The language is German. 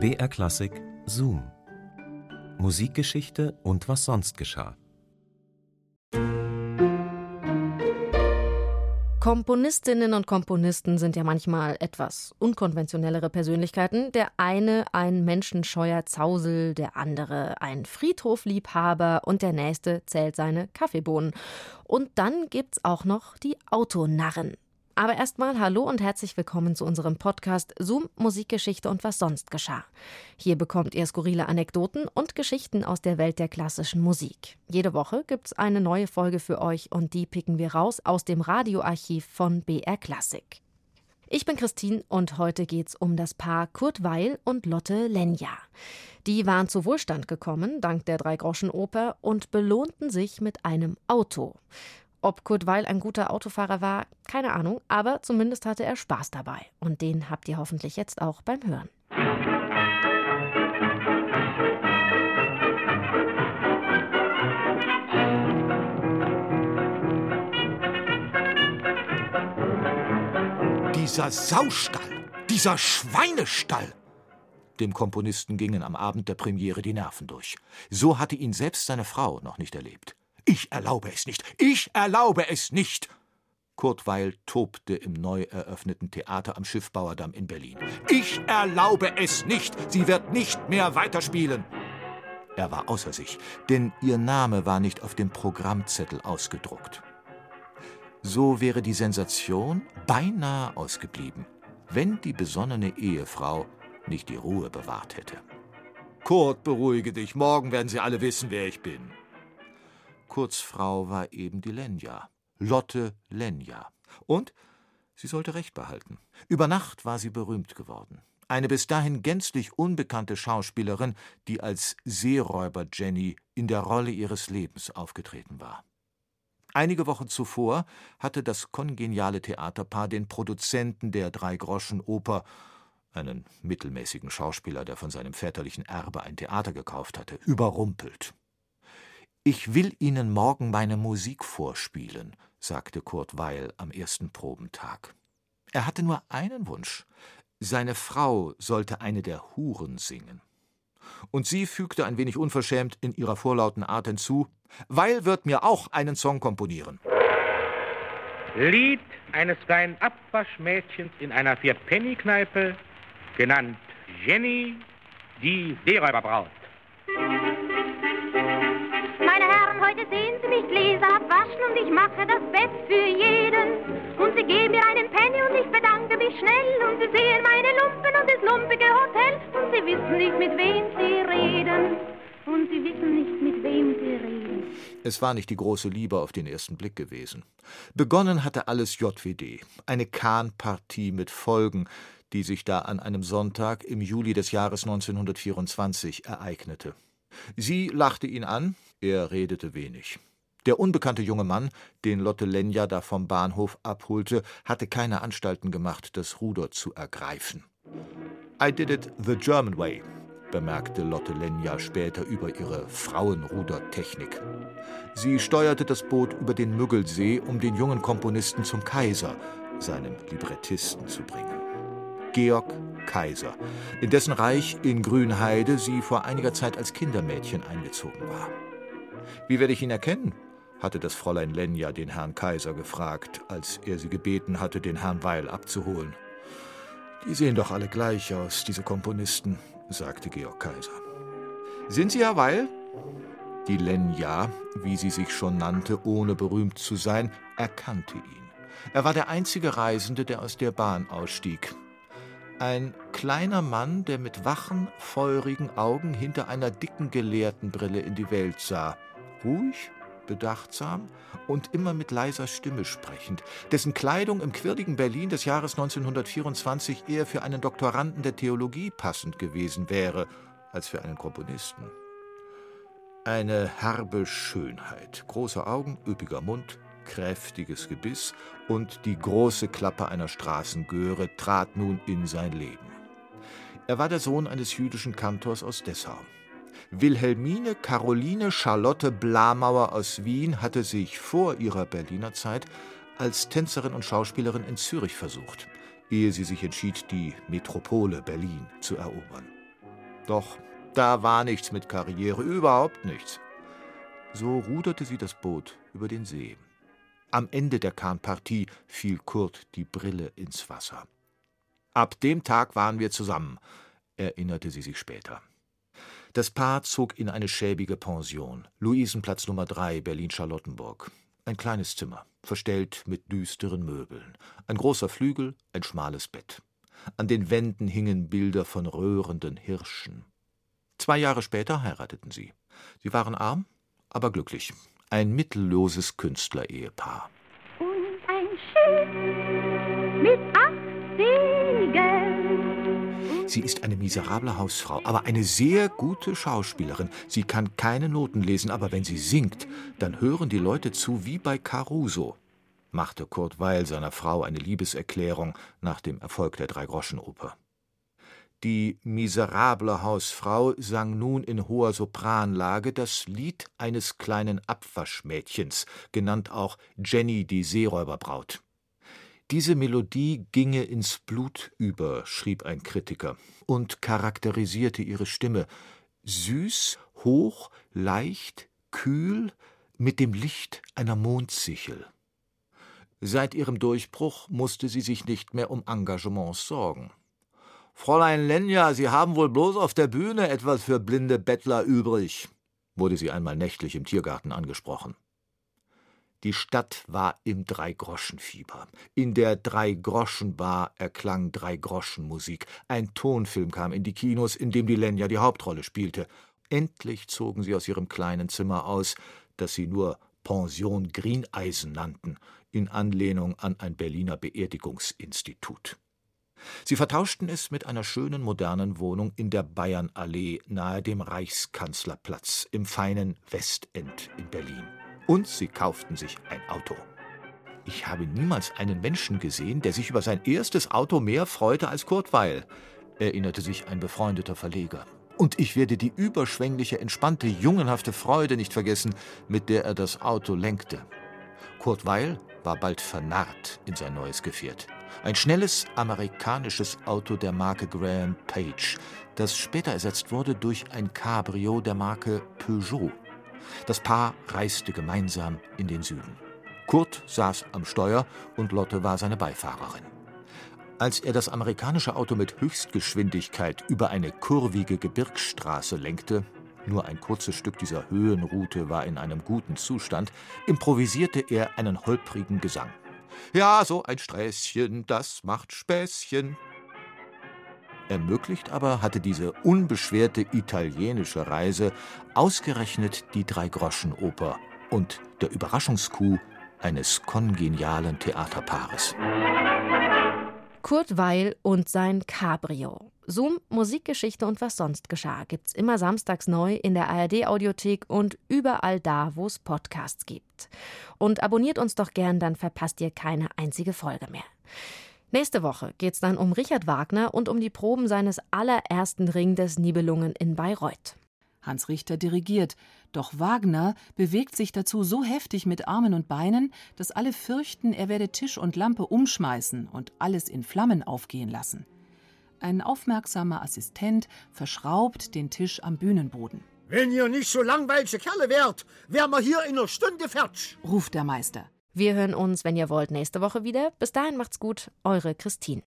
BR Klassik Zoom. Musikgeschichte und was sonst geschah. Komponistinnen und Komponisten sind ja manchmal etwas unkonventionellere Persönlichkeiten. Der eine ein menschenscheuer Zausel, der andere ein Friedhofliebhaber und der nächste zählt seine Kaffeebohnen. Und dann gibt's auch noch die Autonarren. Aber erstmal hallo und herzlich willkommen zu unserem Podcast Zoom Musikgeschichte und was sonst geschah. Hier bekommt ihr skurrile Anekdoten und Geschichten aus der Welt der klassischen Musik. Jede Woche gibt's eine neue Folge für euch und die picken wir raus aus dem Radioarchiv von BR Classic. Ich bin Christine und heute geht's um das Paar Kurt Weil und Lotte Lenja. Die waren zu Wohlstand gekommen dank der Dreigroschenoper und belohnten sich mit einem Auto. Ob Kurt Weil ein guter Autofahrer war, keine Ahnung, aber zumindest hatte er Spaß dabei. Und den habt ihr hoffentlich jetzt auch beim Hören. Dieser Saustall, dieser Schweinestall. Dem Komponisten gingen am Abend der Premiere die Nerven durch. So hatte ihn selbst seine Frau noch nicht erlebt. Ich erlaube es nicht. Ich erlaube es nicht. Kurt Weil tobte im neu eröffneten Theater am Schiffbauerdamm in Berlin. Ich erlaube es nicht. Sie wird nicht mehr weiterspielen. Er war außer sich, denn ihr Name war nicht auf dem Programmzettel ausgedruckt. So wäre die Sensation beinahe ausgeblieben, wenn die besonnene Ehefrau nicht die Ruhe bewahrt hätte. Kurt, beruhige dich, morgen werden sie alle wissen, wer ich bin. Kurzfrau war eben die Lenja, Lotte Lenja. Und sie sollte Recht behalten. Über Nacht war sie berühmt geworden. Eine bis dahin gänzlich unbekannte Schauspielerin, die als Seeräuber Jenny in der Rolle ihres Lebens aufgetreten war. Einige Wochen zuvor hatte das kongeniale Theaterpaar den Produzenten der Dreigroschenoper, einen mittelmäßigen Schauspieler, der von seinem väterlichen Erbe ein Theater gekauft hatte, überrumpelt. Ich will Ihnen morgen meine Musik vorspielen, sagte Kurt Weil am ersten Probentag. Er hatte nur einen Wunsch. Seine Frau sollte eine der Huren singen. Und sie fügte ein wenig unverschämt in ihrer vorlauten Art hinzu: Weil wird mir auch einen Song komponieren. Lied eines kleinen Abwaschmädchens in einer Vier-Penny-Kneipe, genannt Jenny, die Seeräuberbraut. Sehen Sie mich Gläser abwaschen und ich mache das Bett für jeden. Und Sie geben mir einen Penny und ich bedanke mich schnell. Und Sie sehen meine Lumpen und das lumpige Hotel. Und Sie wissen nicht, mit wem Sie reden. Und Sie wissen nicht, mit wem Sie reden. Es war nicht die große Liebe auf den ersten Blick gewesen. Begonnen hatte alles JWD, eine Kahnpartie mit Folgen, die sich da an einem Sonntag im Juli des Jahres 1924 ereignete. Sie lachte ihn an, er redete wenig. Der unbekannte junge Mann, den Lotte Lenja da vom Bahnhof abholte, hatte keine Anstalten gemacht, das Ruder zu ergreifen. I did it the German way, bemerkte Lotte Lenja später über ihre Frauenrudertechnik. Sie steuerte das Boot über den Müggelsee, um den jungen Komponisten zum Kaiser, seinem Librettisten, zu bringen. Georg Kaiser, in dessen Reich in Grünheide sie vor einiger Zeit als Kindermädchen eingezogen war. Wie werde ich ihn erkennen? hatte das Fräulein Lenja den Herrn Kaiser gefragt, als er sie gebeten hatte, den Herrn Weil abzuholen. Die sehen doch alle gleich aus, diese Komponisten, sagte Georg Kaiser. Sind Sie Herr Weil? Die Lenja, wie sie sich schon nannte, ohne berühmt zu sein, erkannte ihn. Er war der einzige Reisende, der aus der Bahn ausstieg. Ein kleiner Mann, der mit wachen, feurigen Augen hinter einer dicken Gelehrtenbrille in die Welt sah ruhig, bedachtsam und immer mit leiser Stimme sprechend, dessen Kleidung im quirligen Berlin des Jahres 1924 eher für einen Doktoranden der Theologie passend gewesen wäre als für einen Komponisten. Eine herbe Schönheit, große Augen, üppiger Mund, kräftiges Gebiss und die große Klappe einer Straßengöre trat nun in sein Leben. Er war der Sohn eines jüdischen Kantors aus Dessau. Wilhelmine Caroline Charlotte Blamauer aus Wien hatte sich vor ihrer Berliner Zeit als Tänzerin und Schauspielerin in Zürich versucht, ehe sie sich entschied, die Metropole Berlin zu erobern. Doch da war nichts mit Karriere, überhaupt nichts. So ruderte sie das Boot über den See. Am Ende der Kahnpartie fiel Kurt die Brille ins Wasser. Ab dem Tag waren wir zusammen, erinnerte sie sich später. Das Paar zog in eine schäbige Pension, Luisenplatz Nummer 3, Berlin-Charlottenburg. Ein kleines Zimmer, verstellt mit düsteren Möbeln. Ein großer Flügel, ein schmales Bett. An den Wänden hingen Bilder von röhrenden Hirschen. Zwei Jahre später heirateten sie. Sie waren arm, aber glücklich. Ein mittelloses Künstlerehepaar. Und ein Schiff mit acht Segeln. Sie ist eine miserable Hausfrau, aber eine sehr gute Schauspielerin. Sie kann keine Noten lesen, aber wenn sie singt, dann hören die Leute zu wie bei Caruso, machte Kurt Weil seiner Frau eine Liebeserklärung nach dem Erfolg der Dreigroschenoper. Die miserable Hausfrau sang nun in hoher Sopranlage das Lied eines kleinen Abwaschmädchens, genannt auch Jenny die Seeräuberbraut. Diese Melodie ginge ins Blut über, schrieb ein Kritiker, und charakterisierte ihre Stimme süß, hoch, leicht, kühl, mit dem Licht einer Mondsichel. Seit ihrem Durchbruch musste sie sich nicht mehr um Engagements sorgen. Fräulein Lenja, Sie haben wohl bloß auf der Bühne etwas für blinde Bettler übrig, wurde sie einmal nächtlich im Tiergarten angesprochen. Die Stadt war im Dreigroschenfieber. In der Dreigroschenbar erklang Dreigroschenmusik. Ein Tonfilm kam in die Kinos, in dem die Lenja die Hauptrolle spielte. Endlich zogen sie aus ihrem kleinen Zimmer aus, das sie nur Pension Grieneisen nannten, in Anlehnung an ein Berliner Beerdigungsinstitut. Sie vertauschten es mit einer schönen modernen Wohnung in der Bayernallee nahe dem Reichskanzlerplatz im feinen Westend in Berlin. Und sie kauften sich ein Auto. Ich habe niemals einen Menschen gesehen, der sich über sein erstes Auto mehr freute als Kurt Weil, erinnerte sich ein befreundeter Verleger. Und ich werde die überschwängliche, entspannte, jungenhafte Freude nicht vergessen, mit der er das Auto lenkte. Kurt Weil war bald vernarrt in sein neues Gefährt. Ein schnelles amerikanisches Auto der Marke Graham Page, das später ersetzt wurde durch ein Cabrio der Marke Peugeot. Das Paar reiste gemeinsam in den Süden. Kurt saß am Steuer und Lotte war seine Beifahrerin. Als er das amerikanische Auto mit Höchstgeschwindigkeit über eine kurvige Gebirgsstraße lenkte, nur ein kurzes Stück dieser Höhenroute war in einem guten Zustand, improvisierte er einen holprigen Gesang. Ja, so ein Sträßchen, das macht Späßchen. Ermöglicht aber hatte diese unbeschwerte italienische Reise ausgerechnet die Dreigroschenoper und der Überraschungskuh eines kongenialen Theaterpaares. Kurt Weil und sein Cabrio. Zoom, Musikgeschichte und was sonst geschah gibt's immer samstags neu in der ARD-Audiothek und überall da, wo es Podcasts gibt. Und abonniert uns doch gern, dann verpasst ihr keine einzige Folge mehr. Nächste Woche geht's dann um Richard Wagner und um die Proben seines allerersten Ring des Nibelungen in Bayreuth. Hans Richter dirigiert, doch Wagner bewegt sich dazu so heftig mit Armen und Beinen, dass alle fürchten, er werde Tisch und Lampe umschmeißen und alles in Flammen aufgehen lassen. Ein aufmerksamer Assistent verschraubt den Tisch am Bühnenboden. Wenn ihr nicht so langweilige Kerle wärt, wären wir hier in einer Stunde fertig, ruft der Meister. Wir hören uns, wenn ihr wollt, nächste Woche wieder. Bis dahin macht's gut, eure Christine.